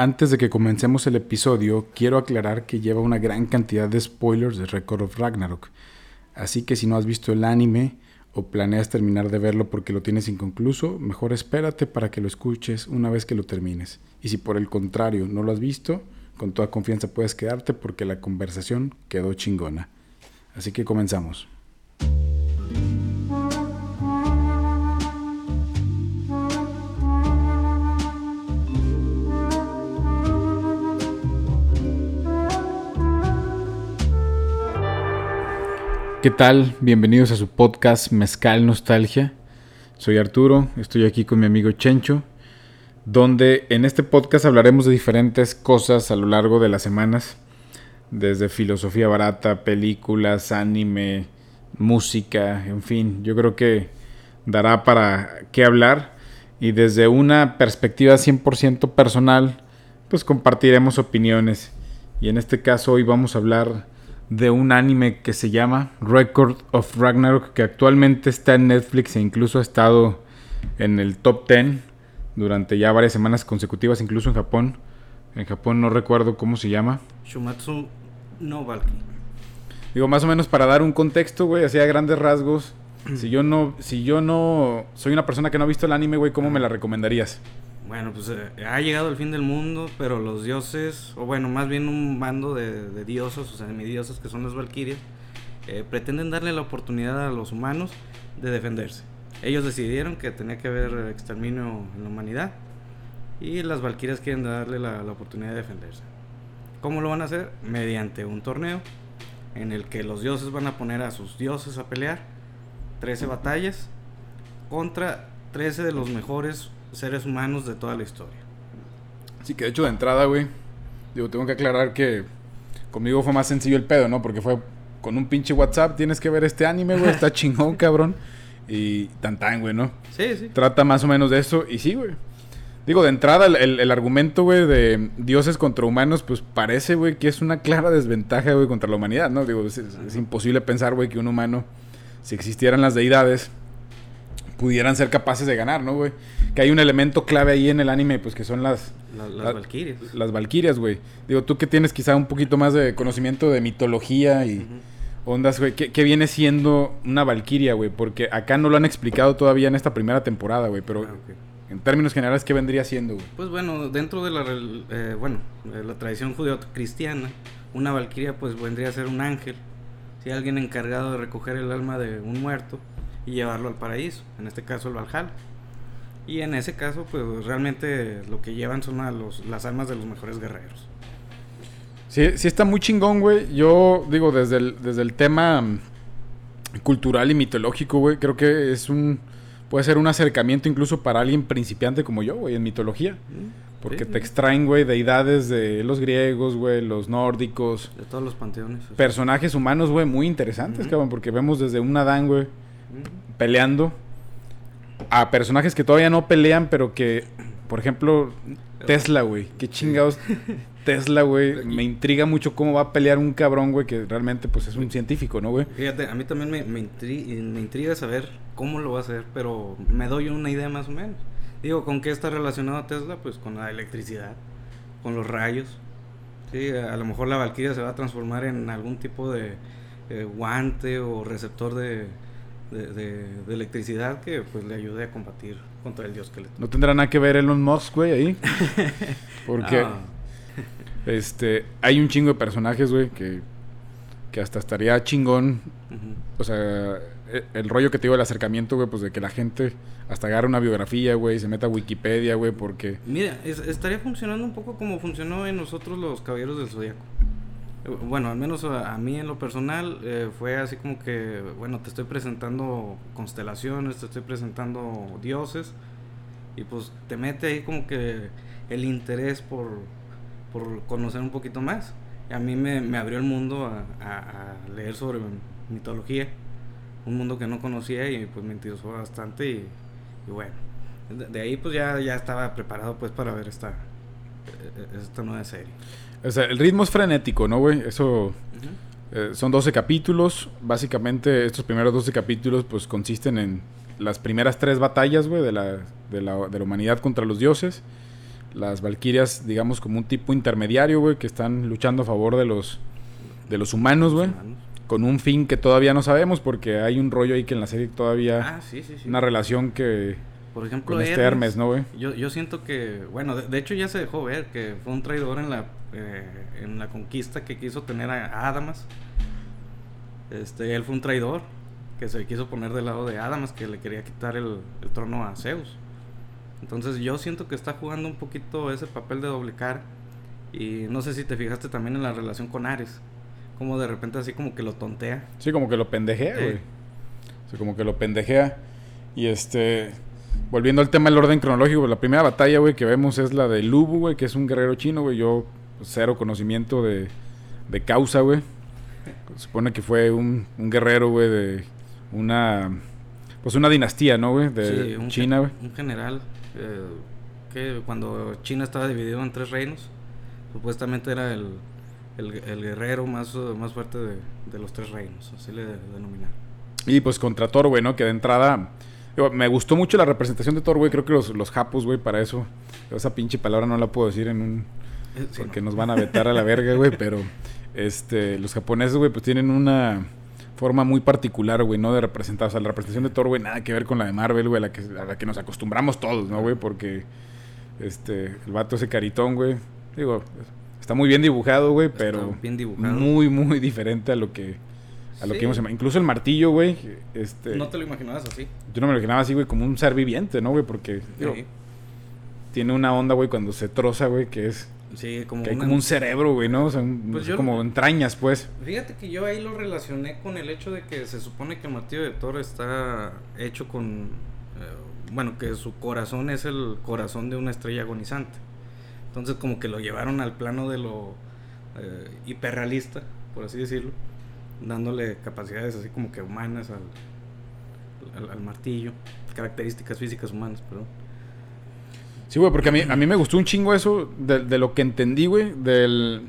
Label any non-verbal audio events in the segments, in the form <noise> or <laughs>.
Antes de que comencemos el episodio, quiero aclarar que lleva una gran cantidad de spoilers de Record of Ragnarok. Así que si no has visto el anime o planeas terminar de verlo porque lo tienes inconcluso, mejor espérate para que lo escuches una vez que lo termines. Y si por el contrario no lo has visto, con toda confianza puedes quedarte porque la conversación quedó chingona. Así que comenzamos. ¿Qué tal? Bienvenidos a su podcast Mezcal Nostalgia. Soy Arturo, estoy aquí con mi amigo Chencho, donde en este podcast hablaremos de diferentes cosas a lo largo de las semanas, desde filosofía barata, películas, anime, música, en fin, yo creo que dará para qué hablar y desde una perspectiva 100% personal, pues compartiremos opiniones. Y en este caso hoy vamos a hablar de un anime que se llama Record of Ragnarok, que actualmente está en Netflix e incluso ha estado en el top 10 durante ya varias semanas consecutivas, incluso en Japón. En Japón no recuerdo cómo se llama. Shumatsu no Valky. Digo, más o menos para dar un contexto, güey, así a grandes rasgos. Si yo no, si yo no soy una persona que no ha visto el anime, güey, ¿cómo me la recomendarías? Bueno, pues eh, ha llegado el fin del mundo, pero los dioses, o bueno, más bien un bando de, de dioses, o semidioses, que son las valquirias, eh, pretenden darle la oportunidad a los humanos de defenderse. Ellos decidieron que tenía que haber exterminio en la humanidad y las valquirias quieren darle la, la oportunidad de defenderse. ¿Cómo lo van a hacer? Mediante un torneo en el que los dioses van a poner a sus dioses a pelear 13 batallas contra 13 de los mejores seres humanos de toda la historia. Sí, que de hecho de entrada, güey, digo, tengo que aclarar que conmigo fue más sencillo el pedo, ¿no? Porque fue con un pinche WhatsApp, tienes que ver este anime, güey, está <laughs> chingón, cabrón. Y tan tan, güey, ¿no? Sí, sí. Trata más o menos de eso, y sí, güey. Digo, de entrada, el, el, el argumento, güey, de dioses contra humanos, pues parece, güey, que es una clara desventaja, güey, contra la humanidad, ¿no? Digo, es, es, es imposible pensar, güey, que un humano, si existieran las deidades, pudieran ser capaces de ganar, ¿no, güey? Que hay un elemento clave ahí en el anime, pues que son las... La- las la- valquirias. Las valquirias, güey. Digo, tú que tienes quizá un poquito más de conocimiento de mitología y ondas, güey. ¿qué, qué viene siendo una valquiria, güey? Porque acá no lo han explicado todavía en esta primera temporada, güey. Pero Ah, en términos generales, ¿qué vendría siendo, güey? Pues bueno, dentro de la, eh, bueno, de la tradición judeo-cristiana, una valquiria pues vendría a ser un ángel, ¿sí? alguien encargado de recoger el alma de un muerto y llevarlo al paraíso, en este caso el Valhalla. Y en ese caso pues realmente lo que llevan son a los, las almas de los mejores guerreros. Sí, sí está muy chingón, güey. Yo digo, desde el, desde el tema mm, cultural y mitológico, güey, creo que es un... Puede ser un acercamiento incluso para alguien principiante como yo, güey, en mitología. ¿Mm? Porque Sí, te extraen, güey, deidades de los griegos, güey, los nórdicos. De todos los panteones. Personajes humanos, güey, muy interesantes, Ujú. cabrón. Porque vemos desde un Adán, güey. Peleando. A personajes que todavía no pelean, pero que, por ejemplo, Tesla, güey. Qué chingados. <laughs> Tesla, güey. Me intriga mucho cómo va a pelear un cabrón, güey, que realmente, pues, es un científico, ¿no, güey? Fíjate, a mí también me, me, intri- me intriga saber cómo lo va a hacer, pero me doy una idea más o menos. Digo, ¿con qué está relacionado Tesla? Pues con la electricidad, con los rayos. Sí, a lo mejor la Valkyria se va a transformar en algún tipo de eh, guante o receptor de, de, de- de electricidad que pues le ayude a combatir contra el dios que le No tendrá nada que ver Elon Musk, güey, ahí. <laughs> Porque, Ah, este, hay un chingo de personajes, güey, que, que hasta estaría chingón. O sea, e- el rollo que te digo del acercamiento, güey, pues de que la gente hasta agarre una biografía, güey, se meta a Wikipedia, güey, porque... Mira, es- estaría funcionando un poco como funcionó en nosotros los Caballeros del Zodíaco. Bueno, al menos a, mí en lo personal eh, fue así como que, bueno, te estoy presentando constelaciones, te estoy presentando dioses, y pues te mete ahí como que el interés por, por conocer un poquito más. A mí me, me abrió el mundo a, a- leer sobre mitología, un mundo que no conocía y pues me interesó bastante y, bueno, de, de ahí pues ya, ya estaba preparado pues para ver esta, eh, esta nueva serie. O sea, el ritmo es frenético, ¿no, güey? Eso... Eh, son 12 capítulos. Básicamente, estos primeros 12 capítulos, pues, consisten en las primeras tres batallas, güey, de la, de, la, de la humanidad contra los dioses. las Valquirias, digamos, como un tipo intermediario, güey, que están luchando a favor de los, de los humanos, güey. Con un fin que todavía no sabemos, porque hay un rollo ahí que en la serie todavía. Ah, sí, sí, sí. Una relación que. Por ejemplo, con este Hermes, ¿no, güey? Yo, yo siento que, bueno, de, hecho ya se dejó ver que fue un traidor en la, eh, en la conquista que quiso tener a Adamas. Este, él fue un traidor que se quiso poner del lado de Adamas, que le quería quitar el, el trono a Zeus. Entonces yo siento que está jugando un poquito ese papel de doble cara. Y no sé si te fijaste también en la relación con Ares. Como de repente así como que lo tontea. Sí, como que lo pendejea, güey. Sí. como que lo pendejea. Y este... Volviendo al tema del orden cronológico, la primera batalla, güey, que vemos es la de Lubu, güey, que es un guerrero chino, güey. Yo, cero conocimiento de, de causa, güey. Se supone que fue un, un guerrero, güey, de una... Pues una dinastía, ¿no, güey? De China, güey. Un general eh, que cuando China estaba dividido en tres reinos, supuestamente era el, el, guerrero más, más fuerte de, los tres reinos, así le denominan. Y pues contra Thor, güey, ¿no? Que de entrada... me gustó mucho la representación de Thor, güey. Creo que los, los japos, güey, para eso... Esa pinche palabra no la puedo decir en un... Eh, porque nos van a vetar a la verga, güey. Pero este, los japoneses, güey, pues tienen una forma muy particular, güey, ¿no? De representar. O sea, la representación de Thor, güey, nada que ver con la de Marvel, güey, a la que, a la que nos acostumbramos todos, ¿no, güey? Porque este, el vato ese caritón, güey, digo, está muy bien dibujado, güey, pero bien dibujado. muy, muy diferente a lo que a lo que vimos. Incluso el martillo, güey, este... No te lo imaginabas así. Yo no me lo imaginaba así, güey, como un ser viviente, ¿no, güey? Porque, digo, tiene una onda, güey, cuando se troza, güey, que es Sí, como, que hay como un cerebro, güey, ¿no? O sea, pues como entrañas, pues. Fíjate que yo ahí lo relacioné con el hecho de que se supone que martillo de Thor está hecho con. Eh, bueno, que su corazón es el corazón de una estrella agonizante. Entonces, como que lo llevaron al plano de lo eh, hiperrealista, por así decirlo, dándole capacidades así como que humanas al, al, al martillo, características físicas humanas, perdón. Sí, güey, porque a mí, a mí me gustó un chingo eso de, lo que entendí, güey, del...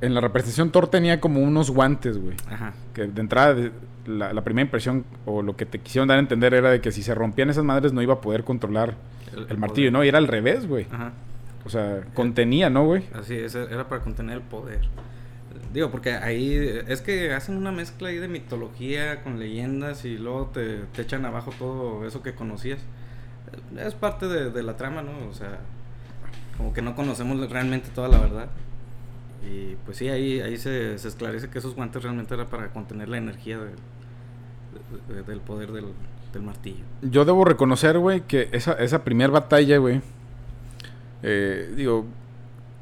En la representación Thor tenía como unos guantes, güey. Ajá. Que de entrada, la, primera impresión o lo que te quisieron dar a entender era de que si se rompían esas madres no iba a poder controlar el, martillo, ¿no? Y era al revés, güey. Ajá. O sea, contenía, ¿no, güey? Así es, era para contener el poder. Digo, porque ahí es que hacen una mezcla ahí de mitología con leyendas y luego te, te echan abajo todo eso que conocías es parte de, la trama, ¿no? O sea, como que no conocemos realmente toda la verdad. Y pues sí, ahí, ahí se, esclarece que esos guantes realmente era para contener la energía del poder del, martillo. Yo debo reconocer, güey, que esa, esa primera batalla, güey, eh, digo,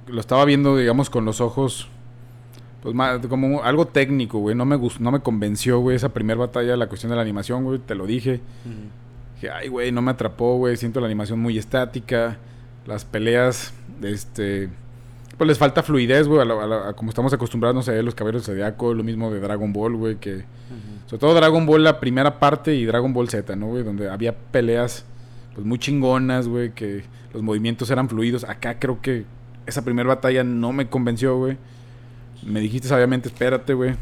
lo estaba viendo, digamos, con los ojos, pues más, como algo técnico, güey, no me, gustó, no me convenció, güey, esa primera batalla, la cuestión de la animación, güey, te lo dije que, ay, güey, no me atrapó, güey, siento la animación muy estática, las peleas, este, pues les falta fluidez, güey, a, como estamos acostumbrados, no sé, los caballeros de Zodiaco, lo mismo de Dragon Ball, güey, que, sobre todo Dragon Ball la primera parte y Dragon Ball Z, ¿no, güey? Donde había peleas, pues muy chingonas, güey, que los movimientos eran fluidos. Acá creo que esa primera batalla no me convenció, güey. Me dijiste sabiamente, espérate, güey.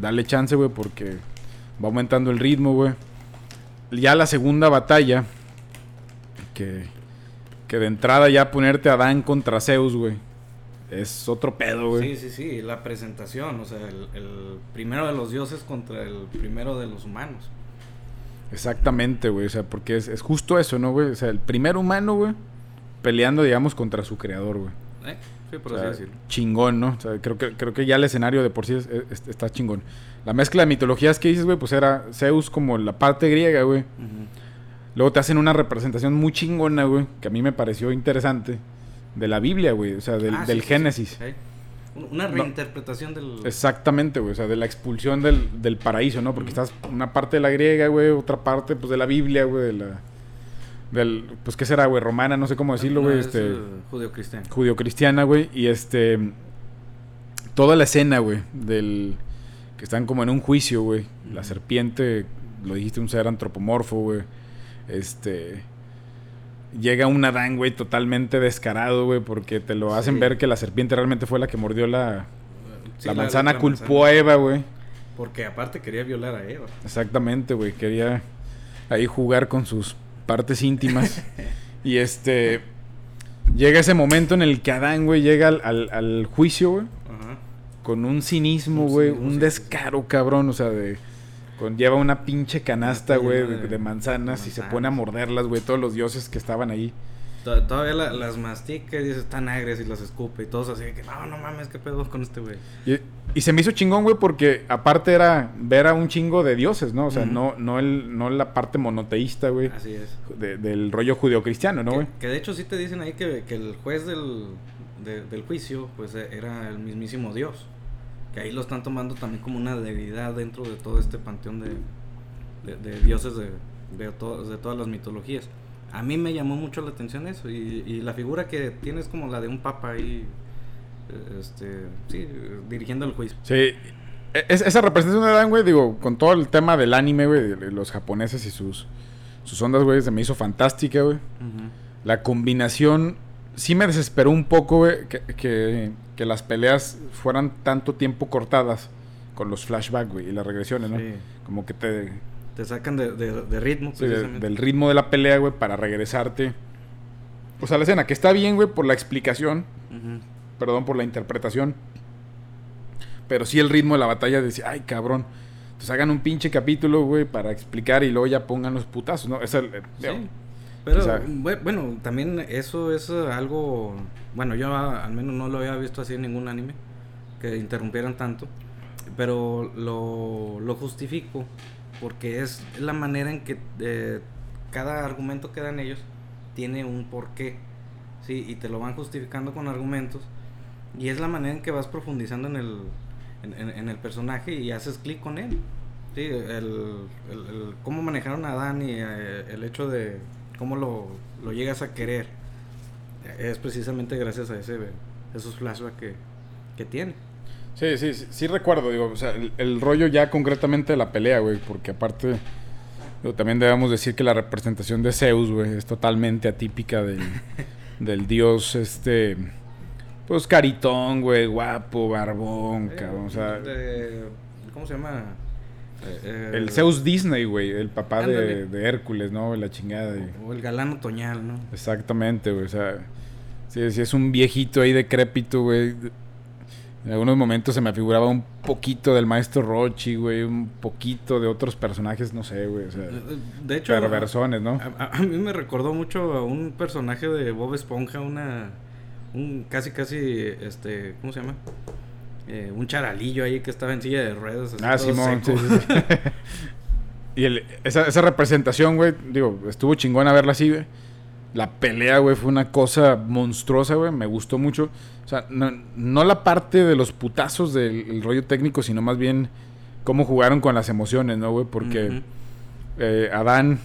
Dale chance, güey, porque va aumentando el ritmo, güey ya la segunda batalla, que, que de entrada ya ponerte a Dan contra Zeus, güey. Es otro pedo, güey. Sí, sí, sí, la presentación, o sea, el, primero de los dioses contra el primero de los humanos. Exactamente, güey, o sea, porque es, justo eso, ¿no, güey? O sea, el primer humano, güey, peleando, digamos, contra su creador, güey. ¿Eh? Sí, por así decirlo. Chingón, ¿no? O sea, creo que, creo que ya el escenario de por sí está chingón. La mezcla de mitologías que dices, güey, pues era Zeus como la parte griega, güey. Luego te hacen una representación muy chingona, güey, que a mí me pareció interesante, de la Biblia, güey, o sea, del, ah, Génesis. Una reinterpretación del... Exactamente, güey, o sea, de la expulsión del, del paraíso, ¿no? Porque estás una parte de la griega, güey, otra parte, pues, de la Biblia, güey, de la del, pues, ¿qué será, güey? Romana, no sé cómo decirlo, güey. este, uh, judío-cristiana. Judío-cristiana, güey. Y este, toda la escena, güey, del, que están como en un juicio, güey. La serpiente, lo dijiste, un ser antropomorfo, güey. Este, llega un Adán, güey, totalmente descarado, güey, porque te lo hacen ver que la serpiente realmente fue la que mordió la, la manzana, culpó a Eva, güey. Porque aparte quería violar a Eva. Exactamente, güey, quería ahí jugar con sus partes íntimas. y este. llega ese momento en el que Adán, güey, llega al, al- al juicio, güey, Ajá. con un cinismo, güey, un descaro, cabrón, o sea, de... Con, lleva una pinche canasta, güey, de, de- de manzanas y se pone a morderlas, güey, todos los dioses que estaban ahí. To- Todavía la- las mastica y dice, están agrias y las escupe y todos así de que, no, no mames, qué pedo con este güey. Y, y se me hizo chingón, güey, porque aparte era ver a un chingo de dioses, ¿no? O sea, no, no, el, no la parte monoteísta, güey, Así es. de- del rollo judeocristiano, ¿no, que, güey? que de hecho sí te dicen ahí que, que el juez del, de- del juicio, pues eh, era el mismísimo Dios. Que ahí lo están tomando también como una deidad dentro de todo este panteón de, de- dioses de, de, to- de todas las mitologías. A mí me llamó mucho la atención eso. Y, y la figura que tienes como la de un papa ahí, este, sí, dirigiendo el juicio. Sí. E- es- esa representación de Adán, güey, digo, con todo el tema del anime, güey, de, los japoneses y sus, sus ondas, güey, se me hizo fantástica, güey. La combinación sí me desesperó un poco, güey, que, que, que las peleas fueran tanto tiempo cortadas con los flashbacks, güey, y las regresiones, ¿no? Como que te, Te sacan de, de- de ritmo, Sí, de- del ritmo de la pelea, güey, para regresarte. O sea, la escena, que está bien, güey, por la explicación, Ujú. Perdón, por la interpretación. Pero sí el ritmo de la batalla, decía, ay, cabrón. Entonces hagan un pinche capítulo, güey, para explicar y luego ya pongan los putazos, ¿no? Es el, eh, Sí. Pero bueno, también eso es algo, bueno, yo al menos no lo había visto así en ningún anime, que interrumpieran tanto, pero lo, lo justifico porque es la manera en que eh, cada argumento que dan ellos tiene un porqué, ¿sí? Y te lo van justificando con argumentos y es la manera en que vas profundizando en el, en, en- en el personaje y haces clic con él. Sí, el, el- el- cómo manejaron a Dan y eh, el hecho de cómo lo, lo llegas a querer eh, es precisamente gracias a ese esos flashbacks que, que tiene. Sí, sí, sí, sí recuerdo, digo, o sea, el, el rollo ya concretamente de la pelea, güey, porque aparte, digo, también debemos decir que la representación de Zeus, güey, es totalmente atípica del, <laughs> del dios, este, pues caritón, güey, guapo, barbón, cabrón, o sea, De- ¿Cómo se llama? Eh, eh, el Zeus Disney, güey, el papá de, Hércules, ¿no? La chingada de... O el galán otoñal, ¿no? Exactamente, güey, o sea, sí, sí es un viejito ahí decrépito, güey. En algunos momentos se me figuraba un poquito del maestro Rochi, güey, un poquito de otros personajes, no sé, güey, o sea, De hecho, perversones, ¿no? A, a- a mí me recordó mucho a un personaje de Bob Esponja, una un casi casi este, ¿cómo se llama? Eh, un charalillo ahí que estaba en silla de ruedas. así Ah, Simón, sí, seco. sí, sí. <laughs> y el- esa, esa representación, güey, digo, estuvo chingona verla así, güey. La pelea, güey, fue una cosa monstruosa, güey. Me gustó mucho. O sea, no, no la parte de los putazos del el rollo técnico, sino más bien cómo jugaron con las emociones, ¿no, güey? Porque eh, Adán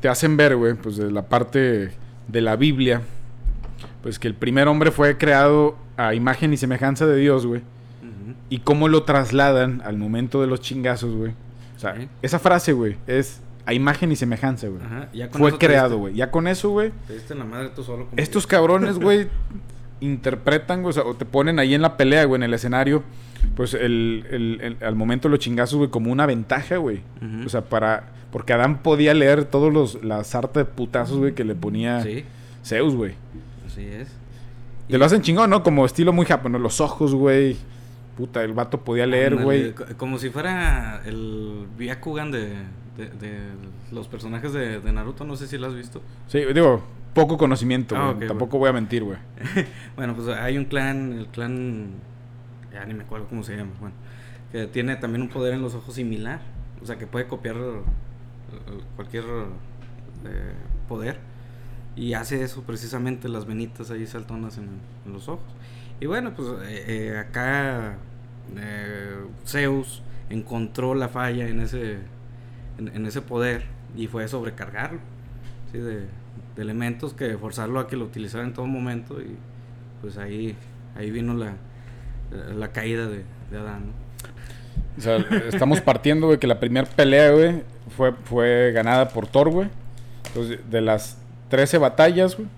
te hacen ver, güey, pues de la parte de la Biblia, pues que el primer hombre fue creado a imagen y semejanza de Dios, güey. Y cómo lo trasladan al momento de los chingazos, güey. O sea, esa frase, güey, es a imagen y semejanza, güey. Fue creado, güey. Ya con eso, güey, Te diste en la madre tú solo. como estos que- cabrones, <laughs> güey, interpretan, güey, o sea, o te ponen ahí en la pelea, güey, en el escenario, pues el, el- el- al momento de los chingazos, güey, como una ventaja, güey. O sea, para... Porque Adán podía leer todos los... La sarta de putazos, güey, que le ponía Sí, Zeus, güey. Así es. Te lo hacen chingón, ¿no? Como estilo muy japonés. Los ojos, güey. Puta, el vato podía leer, güey. co- Como si fuera el Byakugan de, de, de los personajes de, de Naruto, no sé si lo has visto. Sí, digo, poco conocimiento, Ah, Tampoco voy a mentir, güey. <laughs> Bueno, pues hay un clan, el clan, ya ni me acuerdo cómo se llama, bueno, que tiene también un poder en los ojos similar, o sea que puede copiar eh, cualquier eh, poder y hace eso precisamente las venitas ahí saltonas en, en los ojos. Y bueno, pues eh, eh, acá eh, Zeus encontró la falla en ese, en, en ese poder y fue sobrecargarlo, ¿sí? de, de elementos que forzarlo a que lo utilizara en todo momento y pues ahí, ahí vino la, la caída de, de Adán. ¿no? O sea, estamos partiendo, güey, que la primera pelea, güey, fue, fue ganada por Thor, güey. Entonces, de las 13 batallas, güey,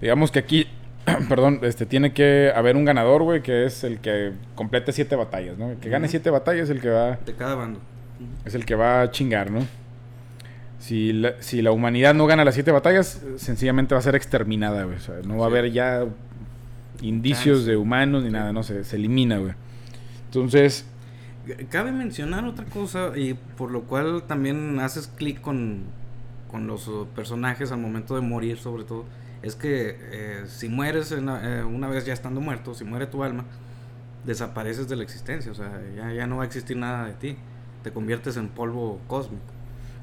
digamos que aquí, <clears throat> perdón, este, tiene que haber un ganador, güey, que es el que complete 7 batallas, ¿no? El que gane Ujú. 7 batallas es el que va De cada bando. es el que va a chingar, ¿no? si la, si la humanidad no gana las siete batallas, sencillamente va a ser exterminada, güey. O sea, no va a haber ya indicios de humanos ni nada, no se, se elimina, güey. Entonces, Cabe mencionar otra cosa y por lo cual también haces clic con, con los uh, personajes al momento de morir sobre todo. Es que eh, si mueres eh, una vez ya estando muerto, si muere tu alma, desapareces de la existencia. O sea, ya, ya no va a existir nada de ti. Te conviertes en polvo cósmico.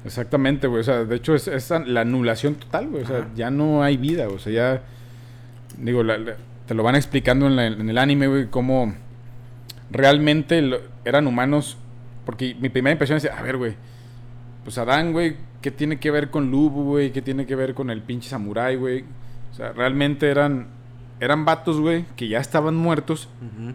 Exactamente, güey. O sea, de hecho es, es la anulación total, güey. O sea, Ajá. ya no hay vida, o sea, ya... Digo, la- la- te lo van explicando en, la- en el anime, güey, cómo realmente lo- eran humanos. Porque mi primera impresión es, a ver, güey, pues Adán, güey, ¿qué tiene que ver con Lubu, güey? ¿Qué tiene que ver con el pinche samurái, güey? O sea, realmente eran, eran vatos, güey, que ya estaban muertos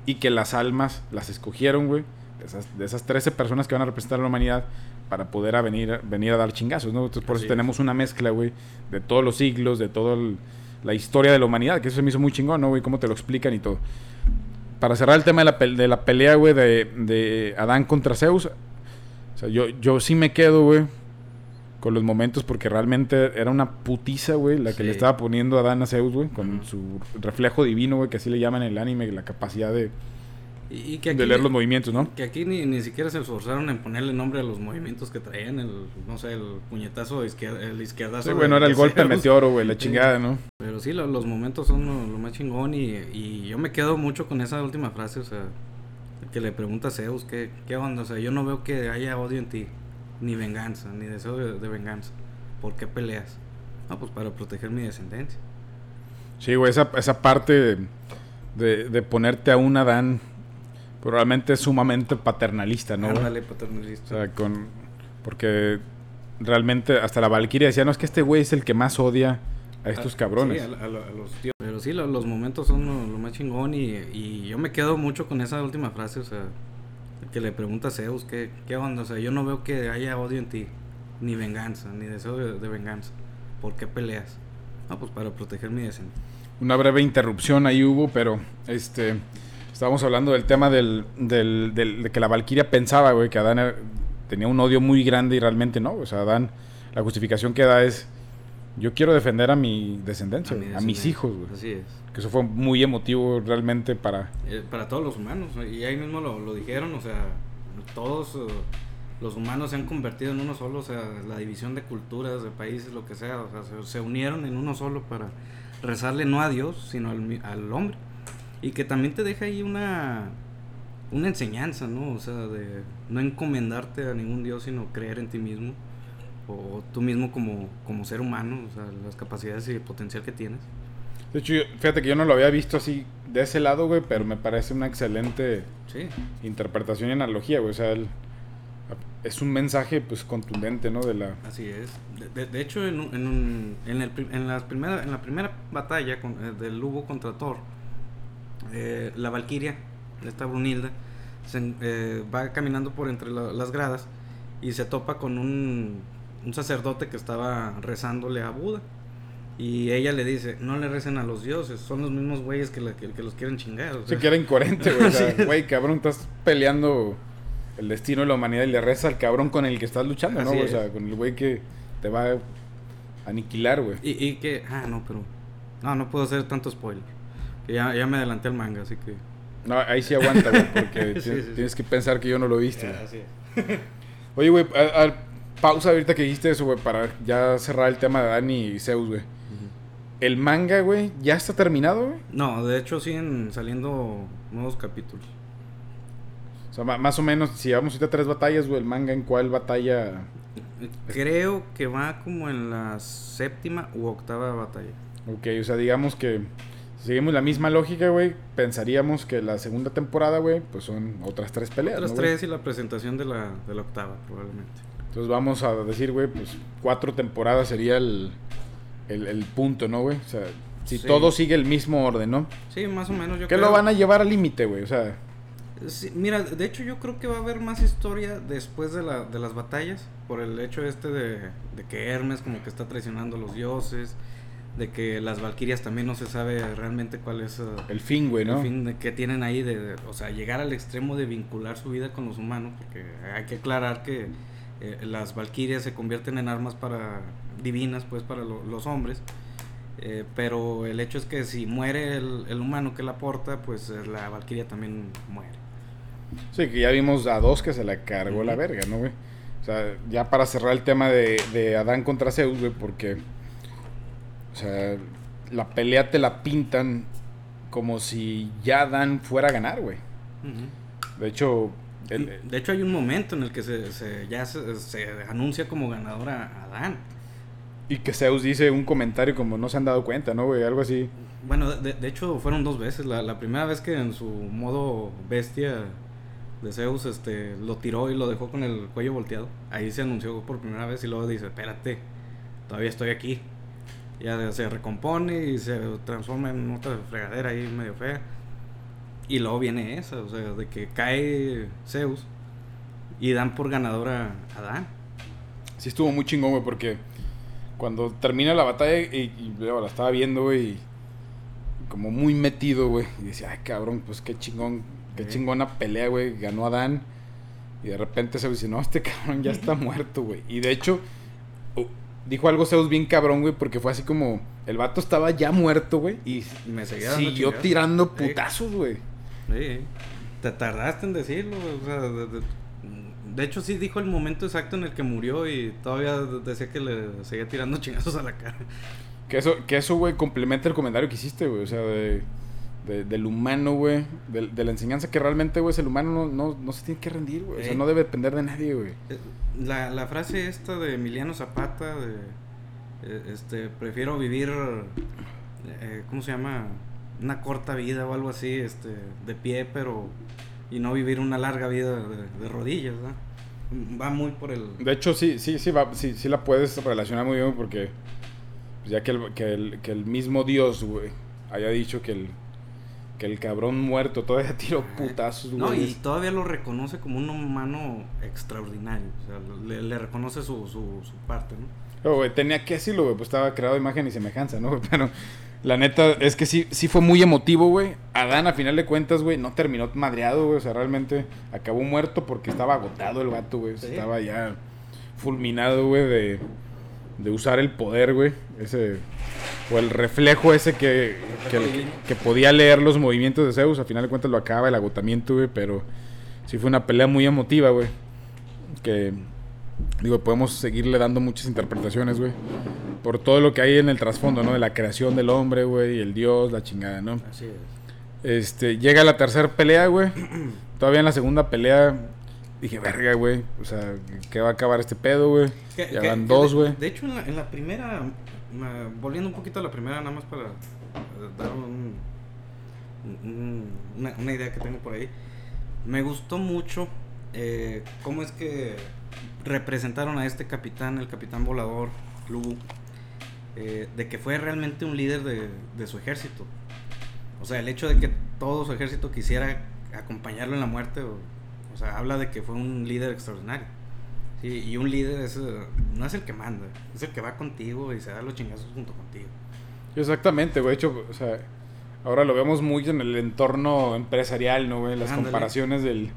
y que las almas las escogieron, güey, de esas, de esas 13 personas que van a representar a la humanidad para poder a venir, venir a dar chingazos, ¿no? Entonces por Así eso es. tenemos una mezcla, güey, de todos los siglos, de toda la historia de la humanidad, que eso se me hizo muy chingón, ¿no, güey? Cómo te lo explican y todo. Para cerrar el tema de la, de la pelea, güey, de, de Adán contra Zeus, o sea, yo, yo sí me quedo, güey, con los momentos porque realmente era una putiza, güey, la que Sí. le estaba poniendo Adán a Zeus, güey, con su reflejo divino, güey, que así le llaman en el anime, la capacidad de, Y, y que aquí, de leer los movimientos, ¿no? que aquí ni, ni siquiera se esforzaron en ponerle nombre a los movimientos que traían. El, no sé, el puñetazo izquierda, el izquierdazo. Sí, bueno, era el golpe meteoro, güey, la chingada, ¿no? Pero sí, lo- los momentos son lo, lo más chingón y, y yo me quedo mucho con esa última frase, o sea, que le pregunta a Zeus, ¿qué, ¿qué onda? O sea, yo no veo que haya odio en ti, ni venganza, ni deseo de, de venganza. ¿Por qué peleas? No, pues para proteger mi descendencia. Sí, güey, esa, esa parte de, de- de ponerte a un Adán probablemente es sumamente paternalista, ¿no? Ándale, O paternalista. sea, con... Porque realmente hasta la Valkyria decía, no, es que este güey es el que más odia a estos Ah, cabrones. sí, a, a lo- a los tíos. Pero sí, lo- los momentos son lo, lo más chingón y, y yo me quedo mucho con esa última frase, o sea, que le pregunta a Zeus, ¿qué, qué onda? O sea, yo no veo que haya odio en ti, ni venganza, ni deseo de, venganza. ¿Por qué peleas? No, pues para proteger mi descendencia. Una breve interrupción ahí hubo, pero este estábamos hablando del tema del, del- de que la Valkyria pensaba, que Adán tenía un odio muy grande y realmente no. O sea, Adán, la justificación que da es, yo quiero defender a mi descendencia, a, mis hijos, güey. Así es. Que eso fue muy emotivo realmente para... Eh, para todos los humanos, ¿no? y ahí mismo lo, lo dijeron, o sea, todos eh, los humanos se han convertido en uno solo, o sea, la división de culturas, de países, lo que sea, o sea, se, se unieron en uno solo para rezarle no a Dios, sino al, al hombre. Y que también te deja ahí una, una enseñanza, ¿no? O sea, de no encomendarte a ningún Dios, sino creer en ti mismo, o tú mismo como, como ser humano, o sea, las capacidades y el potencial que tienes. De hecho, yo- fíjate que yo no lo había visto así de ese lado, güey, pero me parece una excelente Sí. interpretación y analogía, güey. O sea, el- es un mensaje, pues, contundente, ¿no? De la... Así es. De, de- de hecho, en, un- en, un- en, el en, las primera, en la primera batalla con, eh, del Lugo contra Thor, eh, la Valquiria, esta Brunilda, se eh, va caminando por entre la- las gradas y se topa con un, un sacerdote que estaba rezándole a Buda. Y ella le dice, no le recen a los dioses, son los mismos güeyes que, la- que, que los quieren chingar. o Sí sea. que era incoherente, güey. <laughs> O sea, Sí. güey, cabrón, estás peleando el destino de la humanidad y le reza al cabrón con el que estás luchando, ¿no? O sea, con el güey que te va a aniquilar, güey. Y, y que, ah, no, pero... No, no puedo hacer tanto spoiler. Que ya, ya me adelanté al manga, así que... No, ahí sí aguanta, güey, <laughs> porque Sí, tienes, sí, sí. tienes que pensar que yo no lo he visto. güey. así es. <laughs> Oye, güey, pausa ahorita que dijiste eso, güey, para ya cerrar el tema de Dani y Zeus, güey. El manga, güey, ya está terminado, güey. No, de hecho siguen saliendo nuevos capítulos. O sea, más o menos, si vamos ahorita a tres batallas, güey, el manga en cuál batalla. Creo que va como en la séptima u octava batalla. Ok, o sea, digamos que si seguimos la misma lógica, güey, pensaríamos que la segunda temporada, güey, pues son otras tres peleas. Las ¿no, güey? tres y la presentación de la, de la octava, probablemente. Entonces vamos a decir, güey, pues cuatro temporadas sería el, el, el punto, ¿no, güey? O sea, si Sí. todo sigue el mismo orden, ¿no? Sí, más o menos yo ¿Qué creo. lo van a llevar al límite, güey? O sea, Sí, mira, de hecho yo creo que va a haber más historia después de, la, de las batallas, por el hecho este de, de que Hermes como que está traicionando a los dioses, de que las valquirias también no se sabe realmente cuál es eh, el fin, güey, ¿no? el fin de que tienen ahí de, de- o sea, llegar al extremo de vincular su vida con los humanos, porque hay que aclarar que eh, las valquirias se convierten en armas para divinas, pues para los hombres. Eh, pero el hecho es que si muere el, el humano que la porta, pues eh, la valquiria también muere. Sí, que ya vimos a dos que se la cargó la verga, ¿no, güey? O sea, ya para cerrar el tema de, de Adán contra Zeus, güey, porque, o sea, la pelea te la pintan como si ya Adán fuera a ganar, güey. De hecho, de hecho hay un momento en el que se, se ya se, se, anuncia como ganadora Adán. Y que Zeus dice un comentario como no se han dado cuenta, ¿no, güey? Algo así. Bueno, de, de hecho fueron dos veces. La, la, primera vez que en su modo bestia de Zeus este, lo tiró y lo dejó con el cuello volteado. Ahí se anunció por primera vez y luego dice, espérate, todavía estoy aquí. Ya se recompone y se transforma en otra fregadera ahí medio fea. Y luego viene esa, o sea, de que cae Zeus y dan por ganadora a Adán. Sí estuvo muy chingón, güey, porque cuando termina la batalla y, y, la estaba viendo, güey, como muy metido, güey, y decía, ay, cabrón, pues qué chingón, qué chingona pelea, güey, ganó Adán. Y de repente se dice, no, este cabrón ya está <laughs> muerto, güey. Y de hecho, dijo algo Zeus bien cabrón, güey, porque fue así como, el vato estaba ya muerto, güey, y me seguía siguió tirando putazos, güey. Sí, te tardaste en decirlo, o sea, de, de, de, hecho sí dijo el momento exacto en el que murió y todavía decía que le seguía tirando <laughs> chingazos a la cara. Que eso, que eso, güey, complementa el comentario que hiciste, güey, o sea, de, de del humano, güey, de, de, la enseñanza que realmente, güey, es el humano no, no, no se tiene que rendir, güey, o sea, no debe depender de nadie, güey. La, la frase esta de Emiliano Zapata, de, este, prefiero vivir, eh, ¿cómo se llama? Una corta vida o algo así, este, de pie, pero y no vivir una larga vida de, de rodillas, ¿no? Va muy por el... De hecho, sí, sí, sí, va, sí, sí la puedes relacionar muy bien porque pues ya que el, que el, que el mismo Dios, güey, haya dicho que el, que el cabrón muerto todavía <laughs> tiró putazos, güey. No, y todavía lo reconoce como un humano extraordinario, o sea, le, le reconoce su, su, su, parte, ¿no? Oh, güey, tenía que decirlo, güey, pues estaba creado imagen y semejanza, ¿no? <laughs> Pero la neta es que sí, sí fue muy emotivo, güey. Adán, a final de cuentas, güey, no terminó madreado, güey. O sea, realmente acabó muerto porque estaba agotado el vato, güey. ¿Sí? Estaba ya fulminado, güey, de, de usar el poder, güey. Ese. O el reflejo ese que, que, que, podía leer los movimientos de Zeus. A final de cuentas lo acaba el agotamiento, güey. Pero sí fue una pelea muy emotiva, güey. Que Digo, podemos seguirle dando muchas interpretaciones, güey. Por todo lo que hay en el trasfondo, ¿no? De la creación del hombre, güey, el dios, la chingada, ¿no? Así es. Este, llega la tercera pelea, güey. <clears throat> Todavía en la segunda pelea dije, verga, güey. O sea, ¿qué va a acabar este pedo, güey? Ya van dos, güey. De, de, hecho, en la, en la primera, volviendo un poquito a la primera, nada más para dar un, un, una, una idea que tengo por ahí. Me gustó mucho eh, cómo es que representaron a este capitán, el capitán volador, Lubu, eh, de que fue realmente un líder de, de, su ejército. O sea, el hecho de que todo su ejército quisiera acompañarlo en la muerte, o, o sea, habla de que fue un líder extraordinario. Sí, y un líder es, no es el que manda, es el que va contigo y se da los chingazos junto contigo. Exactamente, güey. De hecho, o sea, ahora lo vemos muy en el entorno empresarial, ¿no, güey? Las Ándale. comparaciones del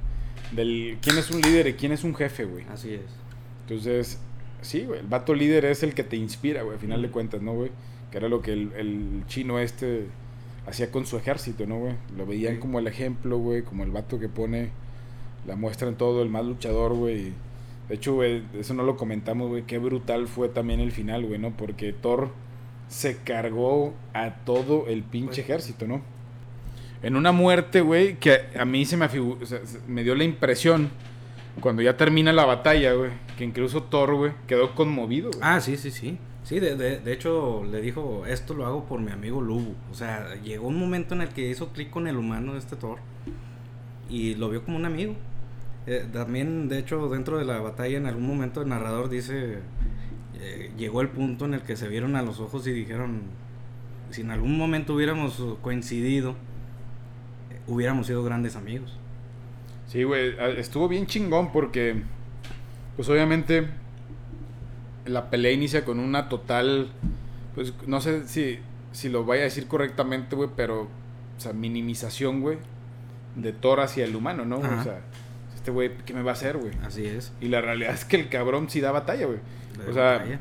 del quién es un líder y quién es un jefe, güey. Así es. Entonces, sí, güey, el vato líder es el que te inspira, güey, a final de cuentas, ¿no, güey? Que era lo que el, el chino este hacía con su ejército, ¿no, güey? Lo veían sí. como el ejemplo, güey, como el vato que pone la muestra en todo, el más luchador, güey. De hecho, güey, eso no lo comentamos, güey, qué brutal fue también el final, güey, ¿no? Porque Thor se cargó a todo el pinche pues, ejército, ¿no? En una muerte, güey, que a mí se me, me dio la impresión cuando ya termina la batalla, güey, que incluso Thor, güey, quedó conmovido. Güey. Ah, sí, sí, sí. Sí, de, de, de, hecho le dijo, esto lo hago por mi amigo Lubu. O sea, llegó un momento en el que hizo clic con el humano este Thor y lo vio como un amigo. Eh, también, de hecho, dentro de la batalla, en algún momento el narrador dice, eh, llegó el punto en el que se vieron a los ojos y dijeron, si en algún momento hubiéramos coincidido, hubiéramos sido grandes amigos. Sí, güey, estuvo bien chingón porque, pues obviamente, la pelea inicia con una total, pues no sé si, si lo vaya a decir correctamente, güey, pero, o sea, minimización, güey, de Thor hacia el humano, ¿no? Ajá. O sea, este güey, ¿qué me va a hacer, güey? Así es. Y la realidad es que el cabrón sí da batalla, güey. O sea, batalla.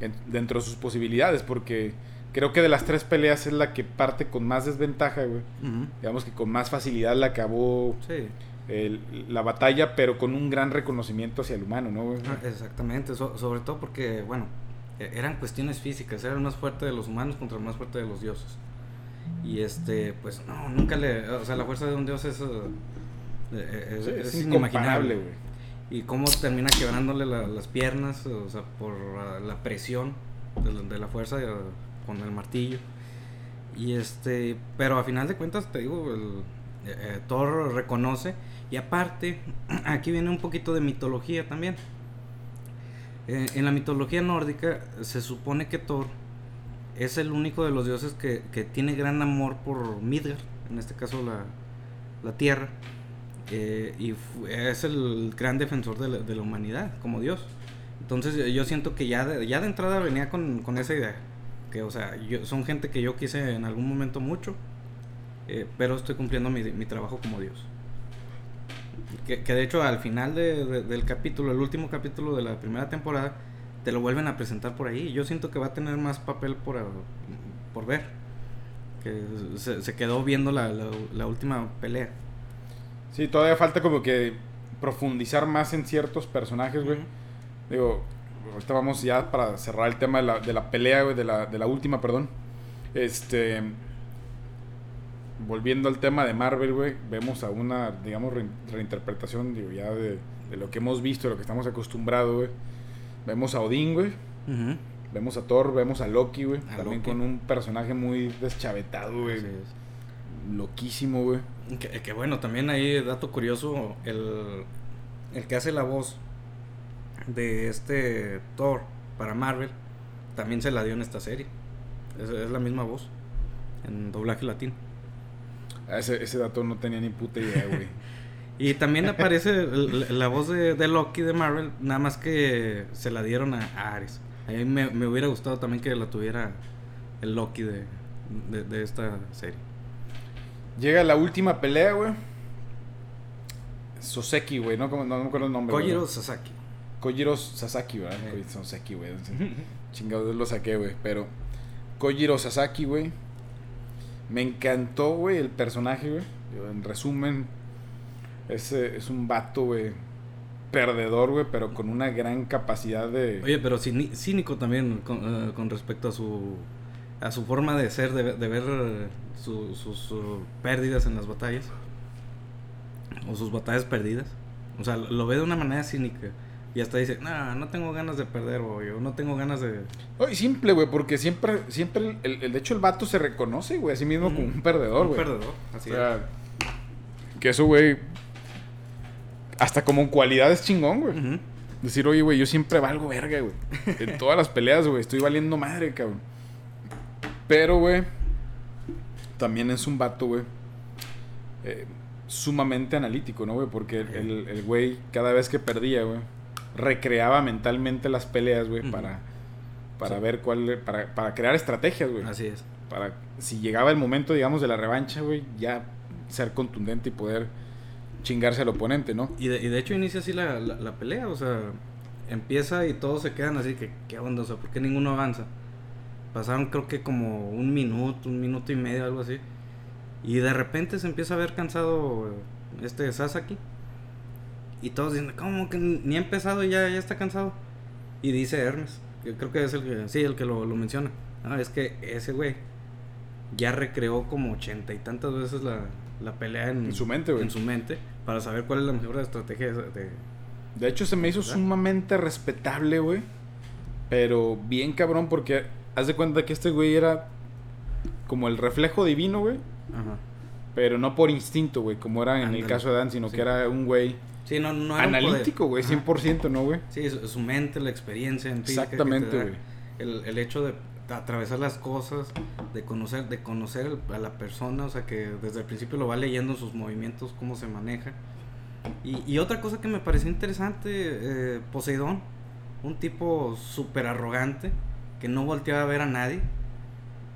en- dentro de sus posibilidades, porque creo que de las tres peleas es la que parte con más desventaja, güey. Digamos que con más facilidad la acabó Sí. el- la batalla, pero con un gran reconocimiento hacia el humano, ¿no, güey? Ah, Exactamente, so- sobre todo porque, bueno, e- eran cuestiones físicas, era el más fuerte de los humanos contra el más fuerte de los dioses. Y este, pues no, nunca le, o sea, la fuerza de un dios es, eh, es, Sí, es es inimaginable. güey. Y cómo termina quebrándole la- las piernas, o sea, por ah, la presión de la, de la fuerza eh, con el martillo. Y este, pero a final de cuentas, te digo, el, eh, eh, Thor reconoce. Y aparte, <clears throat> aquí viene un poquito de mitología también. Eh, en la mitología nórdica se supone que Thor es el único de los dioses que, que tiene gran amor por Midgard, en este caso la, la tierra. Y es el gran defensor de la, humanidad como Dios. Entonces yo- yo siento que ya de, ya de entrada venía con, con esa idea. Que, o sea, yo, son gente que yo quise en algún momento mucho, eh, pero estoy cumpliendo mi, mi trabajo como Dios. Que, que de hecho al final de- de- del capítulo, el último capítulo de la primera temporada, te lo vuelven a presentar por ahí. Yo siento que va a tener más papel por, por ver. Que se, se quedó viendo la, la, la última pelea. Sí, todavía falta como que profundizar más en ciertos personajes, güey. Digo, ahorita vamos ya para cerrar el tema de la, de la pelea, güey, de la, de la última, perdón. Este. Volviendo al tema de Marvel, güey, vemos a una, digamos, re- reinterpretación, digo, ya de, de lo que hemos visto, de lo que estamos acostumbrados, güey. Vemos a Odín, güey. Vemos a Thor, vemos a Loki, güey. A También Loki. con un personaje muy deschavetado, güey. Loquísimo, güey. Que, que bueno, también ahí, dato curioso, el, el que hace la voz de este Thor para Marvel, también se la dio en esta serie. Es, es la misma voz, en doblaje latino. Ah, Ese, ese dato no tenía ni puta idea, güey. <laughs> Y también aparece la voz de, de Loki de Marvel, nada más que se la dieron a, a Ares. A mí me, me hubiera gustado también que la tuviera el Loki de, de, de esta serie. Llega la última pelea, güey. Soseki, güey, no, no, me acuerdo el nombre. Kojiro. Sasaki. Kojiro Sasaki, ¿verdad? Eh. Kojiro Sasaki, güey. Chingados lo saqué, güey. Pero Kojiro Sasaki, güey. Me encantó, güey, el personaje, güey. En resumen, es, es un vato, güey. Perdedor, güey, pero con una gran capacidad de... Oye, pero cínico también con, eh, con respecto a su a su forma de ser, de, de ver su- sus sus pérdidas en las batallas. O sus batallas perdidas. O sea, lo ve de una manera cínica. Y hasta dice, no, no tengo ganas de perder, güey. O no tengo ganas de... Oye, simple, güey, porque siempre, siempre, el, el- de hecho, el vato se reconoce, güey, a sí mismo como un perdedor, Un güey. perdedor, así O sea, que eso, güey, hasta como cualidad es chingón, güey. es. Decir, oye, güey, yo siempre valgo verga, güey. En <laughs> todas las peleas, güey, estoy valiendo madre, cabrón. Pero, güey, también es un vato, güey, eh, sumamente analítico, ¿no, güey? Porque el- el el güey, cada vez que perdía, güey, recreaba mentalmente las peleas, güey, para, para Sí. ver cuál, para, para crear estrategias, güey. Así es. Para, si llegaba el momento, digamos, de la revancha, güey, ya ser contundente y poder chingarse al oponente, ¿no? Y de, y de hecho inicia así la, la, la pelea, o sea, empieza y todos se quedan así que, ¿qué onda? O sea, ¿por qué ninguno avanza? Pasaron creo que como un minuto, un minuto y medio, algo así. Y de repente se empieza a ver cansado este Sasaki. Y todos dicen, ¿cómo que ni ha empezado y ya, ya está cansado? Y dice Hermes, que creo que es el que, sí, el que lo, lo menciona. Ah, es que ese güey ya recreó como ochenta y tantas veces la, la pelea en, En su mente, güey. en su mente para saber cuál es la mejor estrategia de, de- De hecho, se me hizo ¿Verdad? sumamente respetable, güey. Pero bien cabrón, porque haz de cuenta que este güey era como el reflejo divino, güey. Ajá. Pero no por instinto, güey, como era en el caso de Dan, sino Sí. que era un güey Sí, no, no era un poder. analítico, güey, Ajá. 100%, ¿no, güey? Sí, su, su mente, la experiencia empírica Exactamente, güey. El, el hecho de atravesar las cosas, de conocer, de conocer a la persona, o sea que desde el principio lo va leyendo sus movimientos, cómo se maneja. Y, y otra cosa que me pareció interesante, eh, Poseidón, un tipo súper arrogante, que no volteaba a ver a nadie,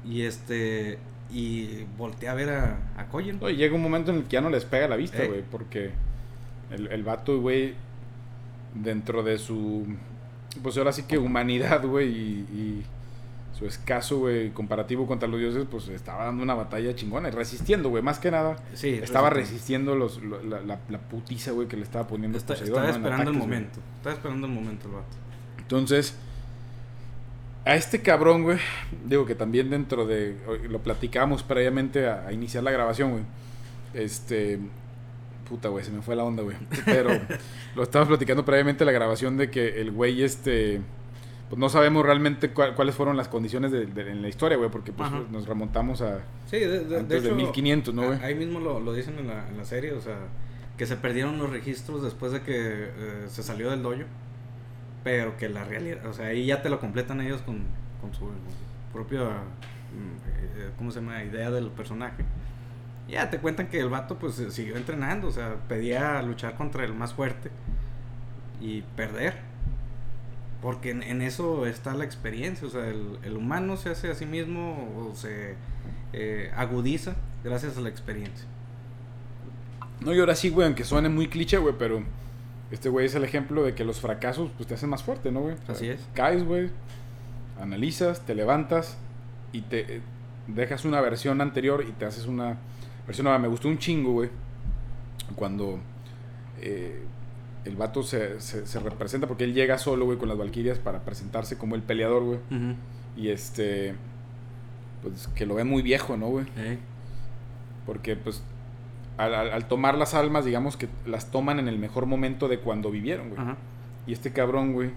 y este, y voltea a ver a, a Kojiro. No, y llega un momento en el que ya no les pega la vista, Eh. güey, porque El, el vato, güey, dentro de su. Pues ahora sí que humanidad, güey, y, y su escaso, güey, comparativo contra los dioses, pues estaba dando una batalla chingona y resistiendo, güey, más que nada. Sí, estaba resistiendo. los, lo- la, la, la putiza, güey, que le estaba poniendo Está- Poseidón, estaba ¿no? en esperando el ataques, momento. Estaba esperando el momento el vato. Entonces, a este cabrón, güey, digo que también dentro de, lo platicamos previamente a, a iniciar la grabación, güey. Este, puta, güey, se me fue la onda, güey. Pero <laughs> lo estábamos platicando previamente la grabación de que el güey, este, pues no sabemos realmente cuál- cuáles fueron las condiciones de, de- en la historia, güey, porque pues nos remontamos a Sí, de, antes de, hecho, 1500, ¿no, güey? Ahí mismo lo, lo dicen en la, en la serie, o sea, que se perdieron los registros después de que eh, se salió del dojo. Pero que la realidad, o sea, ahí ya te lo completan ellos con, con su propia, mm, eh, ¿cómo se llama? Idea del personaje. Ya te cuentan que el vato pues eh, siguió entrenando, o sea, pedía luchar contra el más fuerte y perder. Porque en, en eso está la experiencia, o sea, el, el humano se hace a sí mismo o se eh, agudiza gracias a la experiencia. No, y ahora sí, güey, aunque suene muy cliché, güey, pero este güey es el ejemplo de que los fracasos pues te hacen más fuerte, ¿no, güey? O sea, Así es. Caes, güey, analizas, te levantas y te eh, dejas una versión anterior y te haces una versión nueva. Me gustó un chingo, güey, cuando eh, el vato se, se, se representa, porque él llega solo, güey, con las valquirias para presentarse como el peleador, güey. Y este, pues que lo ven muy viejo, ¿no, güey? Ey. Porque pues al, al- al tomar las almas, digamos que las toman en el mejor momento de cuando vivieron, güey. Y este cabrón, güey,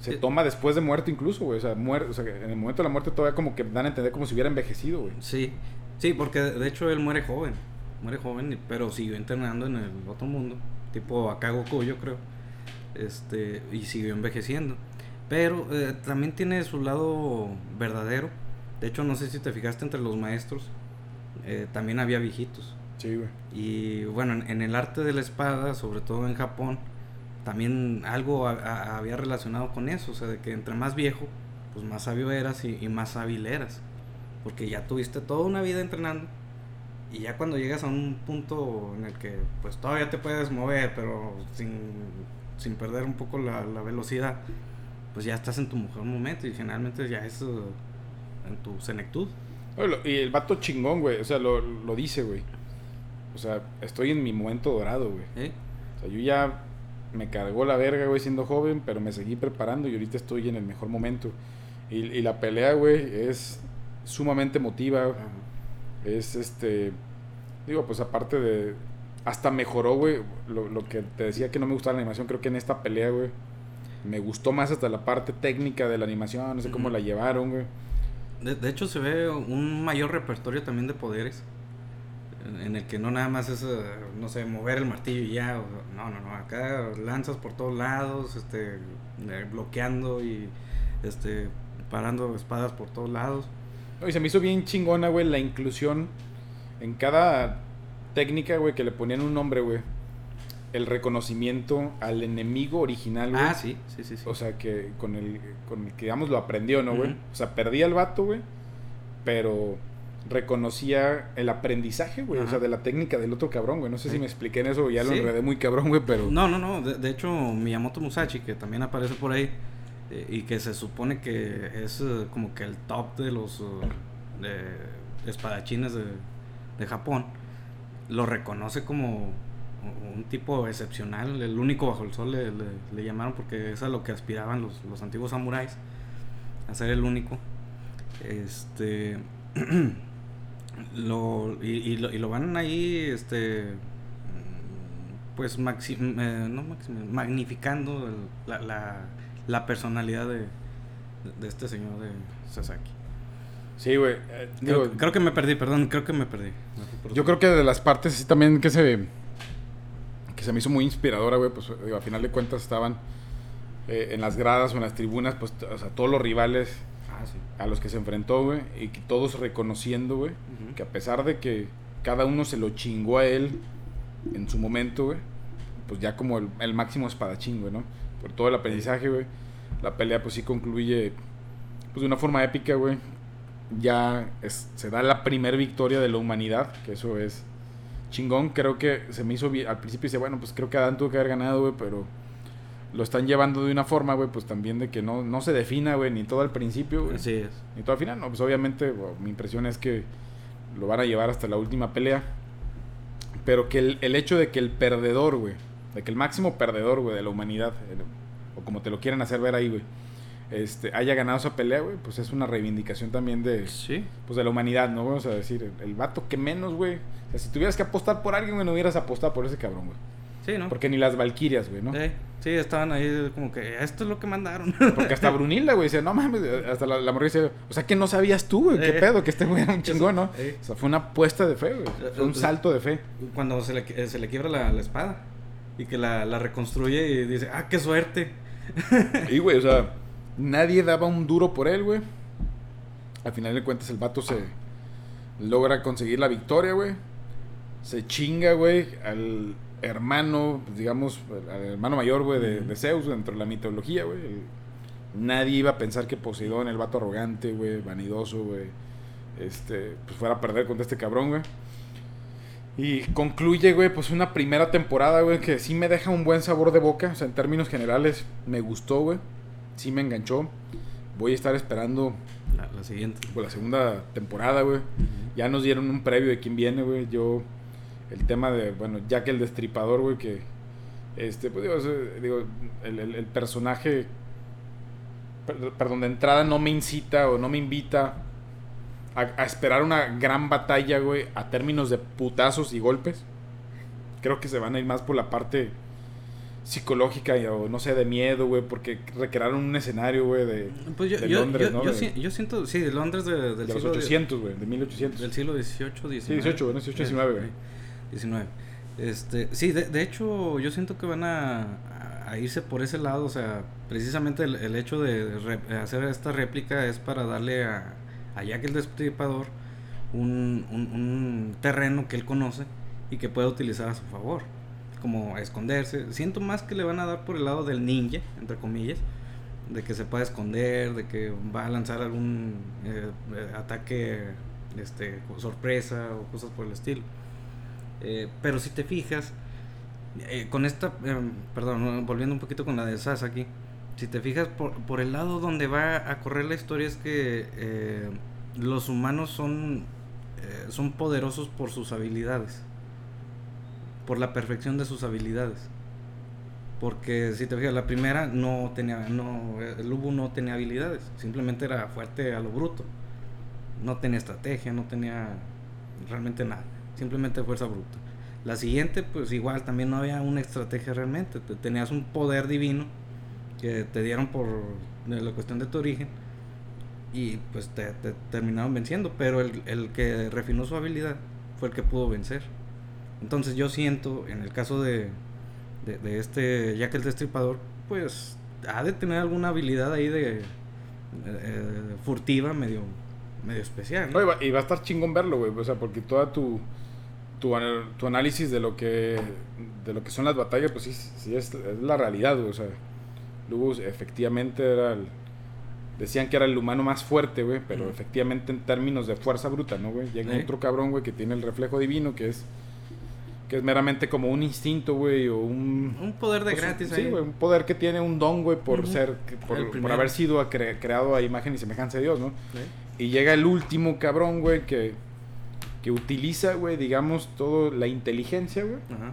se Eh. toma después de muerto incluso, güey. O sea, muer- o sea, en el momento de la muerte todavía como que dan a entender como si hubiera envejecido, güey. Sí, sí, porque de hecho él muere joven, muere joven, y- pero siguió entrenando en el otro mundo, tipo acá Goku, yo creo, este, y siguió envejeciendo. Pero eh, también tiene su lado verdadero. De hecho, no sé si te fijaste entre los maestros, eh, también había viejitos. Sí, güey. Y bueno, en, en el arte de la espada, sobre todo en Japón, también algo a- a- había relacionado con eso, o sea, de que entre más viejo, pues más sabio eras y, y más hábil eras, porque ya tuviste toda una vida entrenando y ya cuando llegas a un punto en el que pues todavía te puedes mover, pero sin, sin perder un poco la, la velocidad, pues ya estás en tu mejor momento y generalmente ya es eh, en tu senectud. Y el vato chingón, güey. O sea, lo, lo dice, güey. O sea, estoy en mi momento dorado, güey. ¿eh? O sea, yo ya me cargó la verga, güey, siendo joven, pero me seguí preparando y ahorita estoy en el mejor momento. Y, y la pelea, güey, es sumamente emotiva. Ajá. Es este. Digo, pues aparte de. Hasta mejoró, güey. Lo, lo que te decía que no me gustaba la animación, creo que en esta pelea, güey. Me gustó más hasta la parte técnica de la animación, no sé cómo la llevaron, güey. De, de hecho, se ve un mayor repertorio también de poderes. En, en el que no nada más es, eh, no sé, mover el martillo y ya. o- no, no, no. Acá lanzas por todos lados, este, eh, bloqueando y este, parando espadas por todos lados. Y se me hizo bien chingona, güey, la inclusión en cada técnica, güey, que le ponían un nombre, güey. El reconocimiento al enemigo original, güey. Ah, sí, sí, sí. sí. O sea, que con el, con el que, digamos, lo aprendió, ¿no, güey? O sea, perdía el vato, güey, pero reconocía el aprendizaje, güey, o sea, de la técnica del otro cabrón, güey. No sé Sí. si me expliqué en eso, ya lo Sí. enredé muy cabrón, güey, pero... No, no, no. De, de hecho, Miyamoto Musashi, que también aparece por ahí, eh, y que se supone que es eh, como que el top de los eh, de espadachines de, de Japón, lo reconoce como un tipo excepcional, el único bajo el sol le, le- llamaron porque es a lo que aspiraban los, los antiguos samuráis, a ser el único. Este. <clears throat> lo, y, y lo, y lo van ahí, este. Pues, maxi- eh, no maxi- magnificando la, la personalidad de, de este señor de Sasaki. Sí, güey. eh, Creo, creo que me perdí, perdón, creo que me perdí. Yo creo que de las partes así también que se que se me hizo muy inspiradora, güey, pues digo, a final de cuentas estaban eh, en las gradas o en las tribunas, pues, o sea, todos los rivales Ah, sí. a los que se enfrentó, güey, y que todos reconociendo, güey, que a pesar de que cada uno se lo chingó a él en su momento, güey, pues ya como el, el máximo espadachín, güey, ¿no? Por todo el aprendizaje, güey. La pelea, pues sí concluye, pues de una forma épica, güey. Ya es- se da la primer victoria de la humanidad, que eso es chingón. Creo que se me hizo bien. Al principio dice, bueno, pues creo que Adán tuvo que haber ganado, güey, pero lo están llevando de una forma, güey, pues también de que no, no se defina, güey, ni todo al principio, güey. Así es. Ni todo al final. No, pues obviamente bueno, mi impresión es que lo van a llevar hasta la última pelea. Pero que el, el hecho de que el perdedor, güey, de que el máximo perdedor, güey, de la humanidad, el- o como te lo quieran hacer ver ahí, güey, este, haya ganado esa pelea, güey, pues es una reivindicación también de, Sí. pues de la humanidad, ¿no? Vamos a decir, el, el vato que menos, güey. O sea, si tuvieras que apostar por alguien, güey, no hubieras apostado por ese cabrón, güey. Sí, ¿no? Porque ni las Valquirias, güey, ¿no? Sí, sí, estaban ahí como que esto es lo que mandaron. <laughs> Porque hasta Brunilda, güey, decía, no mames, hasta la, la dice, o sea que no sabías tú, güey, qué Eh. pedo, que este güey era un chingón, ¿no? Eh. O sea, fue una apuesta de fe, güey. Fue un salto de fe. Cuando se le, eh, se le quiebra la, la espada y que la, reconstruye y dice, ah, qué suerte. <laughs> Y, güey, o sea, nadie daba un duro por él, güey. Al final de cuentas, el vato se logra conseguir la victoria, güey. Se chinga, güey, al hermano, digamos, al hermano mayor, güey, de, de Zeus, dentro de la mitología, güey. Nadie iba a pensar que Poseidón, el vato arrogante, güey, vanidoso, güey, este, pues fuera a perder contra este cabrón, güey. Y concluye, güey, pues una primera temporada, güey, que sí me deja un buen sabor de boca. O sea, en términos generales, me gustó, güey. Sí me enganchó. Voy a estar esperando La, la siguiente. por la segunda temporada, güey. Ya nos dieron un previo de quién viene, güey. Yo, el tema de, bueno, Jack el Destripador, güey, que, este, pues digo, digo, el, el- el personaje, per- perdón, de entrada no me incita o no me invita a, a esperar una gran batalla, güey, a términos de putazos y golpes. Creo que se van a ir más por la parte psicológica o no sé, de miedo, güey, porque recrearon un escenario, güey, de, Pues yo, de yo, Londres, yo, ¿no? yo, De- si- yo siento, sí, de Londres de- del de los siglo 800, güey, de 1800. Del siglo XVIII, XIX. Sí, 18, bueno, 18, 19, güey. 19. Este, sí, de, de hecho, yo siento que van a, a irse por ese lado. O sea, precisamente el, el hecho de re- hacer esta réplica es para darle a, a Jack el Destripador un, un, terreno que él conoce y que puede utilizar a su favor. Como esconderse. Siento más que le van a dar por el lado del ninja, entre comillas. De que se pueda esconder, de que va a lanzar algún eh, eh, ataque este, sorpresa o cosas por el estilo. Eh, pero si te fijas, con esta, perdón, volviendo un poquito con la de Sasaki, si te fijas por, por el lado donde va a correr la historia es que eh, los humanos son, eh, son poderosos por sus habilidades, por la perfección de sus habilidades. Porque si te fijas, la primera no tenía, no, el Ubu no tenía habilidades, simplemente era fuerte a lo bruto. No tenía estrategia, no tenía realmente nada, simplemente fuerza bruta. La siguiente, pues igual, también no había una estrategia realmente, te- tenías un poder divino que te dieron por la cuestión de tu origen y pues te, te terminaron venciendo, pero el, el que refinó su habilidad fue el que pudo vencer. Entonces yo siento, en el caso de, de, de este Jack el Destripador, pues ha de tener alguna habilidad ahí de eh, eh, furtiva medio, medio especial. ¿no? No, y, va, y va a estar chingón verlo, güey. O sea, porque toda tu, tu, tu análisis de lo que de lo que son las batallas, pues sí, sí es, es la realidad, güey. O sea, Lubus efectivamente era el... Decían que era el humano más fuerte, güey, pero efectivamente en términos de fuerza bruta, ¿no, güey? Llega Sí. otro cabrón, güey, que tiene el reflejo divino, que es que es meramente como un instinto, güey, o un... Un poder de pues, gratis sí, ahí. güey, un poder que tiene un don, güey, por ser, por, por haber sido cre- creado a imagen y semejanza de Dios, ¿no? ¿Sí? Y llega el último cabrón, güey, que, que utiliza, güey, digamos, todo la inteligencia, güey, Ajá.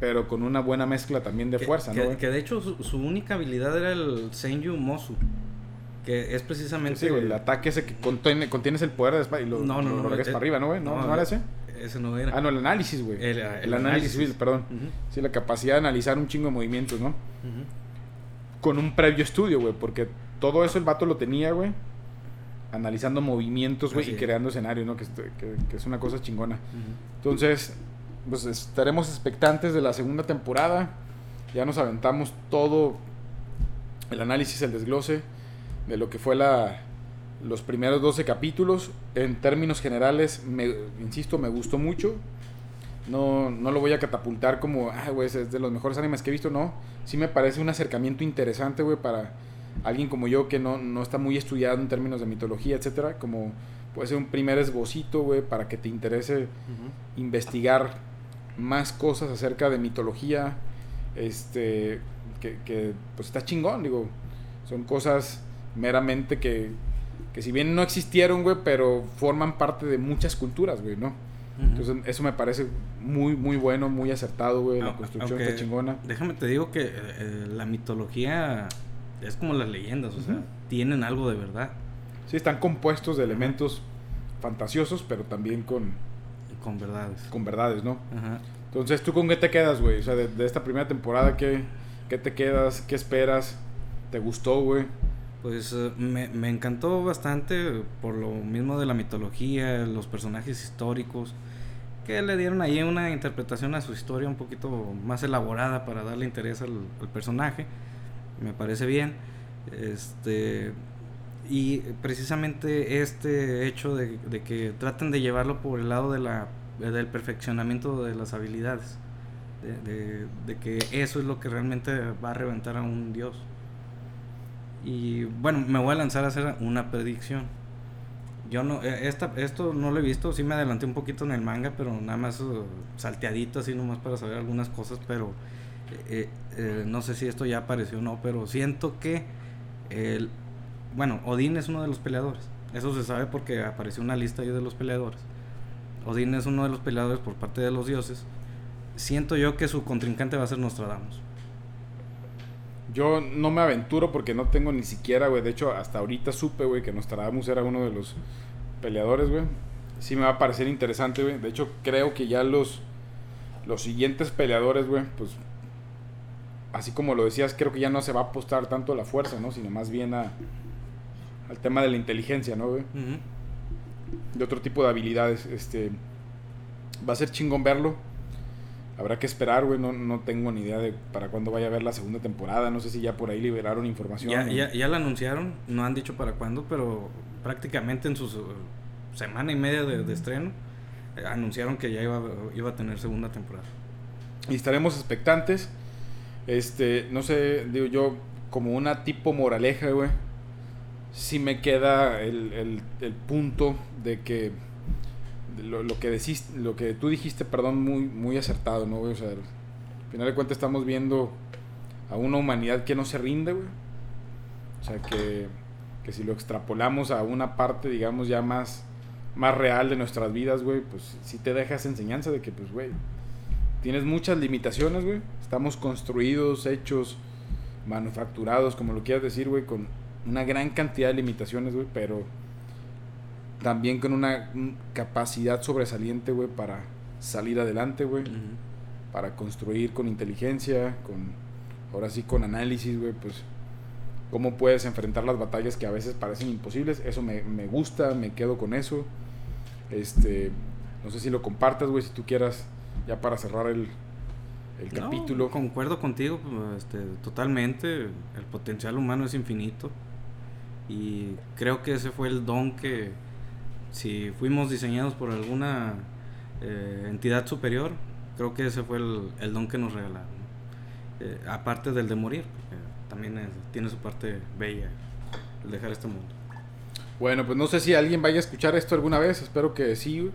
Pero con una buena mezcla también de Que- fuerza, que, ¿no? que de hecho su, su única habilidad era el Senju Mosu. Que es precisamente. Sí, el ataque ese que contiene, contienes el poder de espada y lo, No, no, lo, no, lo regas eh, para arriba, ¿no, güey? ¿No, ¿no era ese? Ese no era. Ah, no, el análisis, güey. El- El, el análisis, análisis. perdón. Sí, la capacidad de analizar un chingo de movimientos, ¿no? Con un previo estudio, güey, porque todo eso el vato lo tenía, güey. Analizando movimientos, güey, y creando escenarios, ¿no? Que, es- que- que es una cosa chingona. Entonces, pues estaremos expectantes de la segunda temporada. Ya nos aventamos todo el análisis, el desglose de lo que fue la, los primeros 12 capítulos. En términos generales, me, insisto, me gustó mucho. No, no lo voy a catapultar como, ah, güey, es de los mejores animes que he visto, no. Sí me parece un acercamiento interesante, güey, para alguien como yo que no, no está muy estudiado en términos de mitología, etcétera. Como puede ser un primer esbocito, güey, para que te interese investigar más cosas acerca de mitología, este, que, que pues está chingón, digo, son cosas meramente que, que si bien no existieron, güey, pero forman parte de muchas culturas, güey, ¿no? Entonces, eso me parece muy, muy bueno, muy acertado, güey. La construcción está chingona. Déjame te digo que eh, la mitología es como las leyendas, o sea, tienen algo de verdad. Sí, están compuestos de elementos fantasiosos, pero también con... Con verdades. Con verdades, ¿no? Ajá. Entonces, ¿tú con qué te quedas, güey? O sea, de, esta primera temporada, ¿qué, ¿qué te quedas? ¿Qué esperas? ¿Te gustó, güey? Pues eh, me, me, encantó bastante por lo mismo de la mitología, los personajes históricos, que le dieron ahí una interpretación a su historia un poquito más elaborada para darle interés al, personaje. Me parece bien. Este, y precisamente este hecho de, de, que traten de llevarlo por el lado de la, del perfeccionamiento de las habilidades. De, de, que eso es lo que realmente va a reventar a un dios. Y bueno, me voy a lanzar a hacer una predicción. Yo no, eh, esta, esto no lo he visto, sí me adelanté un poquito en el manga, pero nada más uh, salteadito así nomás para saber algunas cosas, pero eh, eh, no sé si esto ya apareció o no, pero siento que el, bueno, Odín es uno de los peleadores. Eso se sabe porque apareció una lista ahí de los peleadores. Odín es uno de los peleadores por parte de los dioses. Siento yo que su contrincante va a ser Nostradamus. Yo no me aventuro porque no tengo ni siquiera, güey. De hecho, hasta ahorita supe, güey, que Nostradamus era uno de los peleadores, güey. Sí me va a parecer interesante, güey. De hecho, creo que ya los, los siguientes peleadores, güey, pues... Así como lo decías, creo que ya no se va a apostar tanto a la fuerza, ¿no? Sino más bien a, al tema de la inteligencia, ¿no, güey? De otro tipo de habilidades. Este... Va a ser chingón verlo Habrá que esperar, güey. No, no tengo ni idea de para cuándo vaya a ver la segunda temporada. No sé si ya por ahí liberaron información. Ya, ya, ya la anunciaron. No han dicho para cuándo, pero prácticamente en su semana y media de, estreno eh, anunciaron que ya iba, iba a tener segunda temporada. Y estaremos expectantes. Este, no sé, digo yo, como una tipo moraleja, güey. Si me queda el, el, el punto de que lo, lo, que decís, lo que tú dijiste, perdón, muy, muy acertado, ¿no, güey? O sea, al final de cuentas estamos viendo a una humanidad que no se rinde, güey. O sea, que, que si lo extrapolamos a una parte, digamos, ya más, más real de nuestras vidas, güey, pues sí te deja esa enseñanza de que, pues, güey, tienes muchas limitaciones, güey. Estamos construidos, hechos, manufacturados, como lo quieras decir, güey, con una gran cantidad de limitaciones, güey, pero también con una capacidad sobresaliente, güey, para salir adelante, güey. Para construir con inteligencia, con, ahora sí, con análisis, güey, pues, cómo puedes enfrentar las batallas que a veces parecen imposibles. Eso me, me gusta, me quedo con eso. Este, no sé si lo compartas, güey, si tú quieras, ya para cerrar el, el capítulo. Concuerdo contigo, este, totalmente. El potencial humano es infinito. Y creo que ese fue el don que, si fuimos diseñados por alguna eh, entidad superior, creo que ese fue el, don que nos regalaron. Eh, aparte del de morir, también tiene su parte bella el dejar este mundo. Bueno, pues no sé si alguien vaya a escuchar esto alguna vez, espero que sí.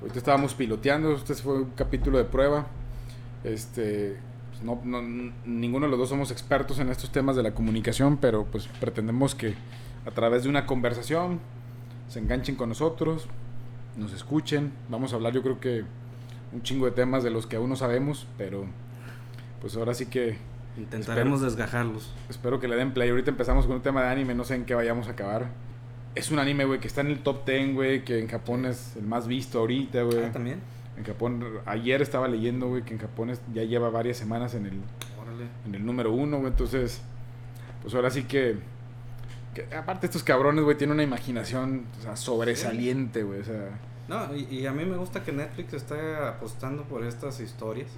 Ahorita estábamos piloteando, este fue un capítulo de prueba. Este, pues no, ninguno de los dos somos expertos en estos temas de la comunicación, pero pues pretendemos que a través de una conversación se enganchen con nosotros, nos escuchen. Vamos a hablar yo creo que un chingo de temas de los que aún no sabemos, pero pues ahora sí que... Intentaremos desgajarlos. Espero que le den play. Ahorita empezamos con un tema de anime, no sé en qué vayamos a acabar. Es un anime, güey, que está en el top 10, güey, que en Japón es el más visto ahorita, güey. Ah, también. En Japón, ayer estaba leyendo, güey, que en Japón ya lleva varias semanas en el, en el número uno, güey. Entonces, pues ahora sí que aparte estos cabrones, güey, tienen una imaginación sobresaliente, güey. O sea. No, y, a mí me gusta que Netflix esté apostando por estas historias.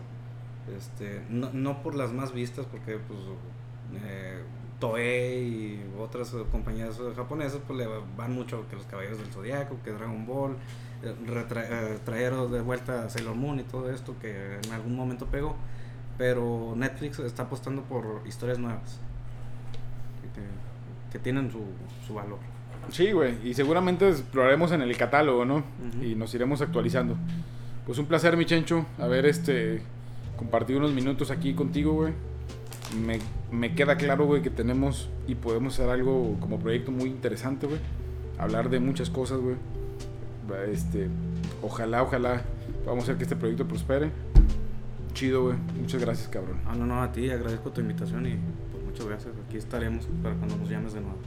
Este, no, no por las más vistas, porque pues eh, Toei y otras compañías japonesas pues le van mucho que los Caballeros del Zodiaco, que Dragon Ball, eh, eh, traer de vuelta a Sailor Moon y todo esto que en algún momento pegó. Pero Netflix está apostando por historias nuevas que tienen su, su valor. Sí, güey, y seguramente exploraremos en el catálogo, ¿no? Y nos iremos actualizando. Pues un placer, mi Chencho, haber este compartido unos minutos aquí contigo, güey. Me, me queda claro, güey, que tenemos y podemos hacer algo como proyecto muy interesante, güey. Hablar de muchas cosas, güey. Este, ojalá, ojalá vamos a hacer que este proyecto prospere. Chido, güey. Muchas gracias, cabrón. Ah, no, no, a ti agradezco tu invitación y pues muchas gracias. Aquí estaremos para cuando nos llames de nuevo.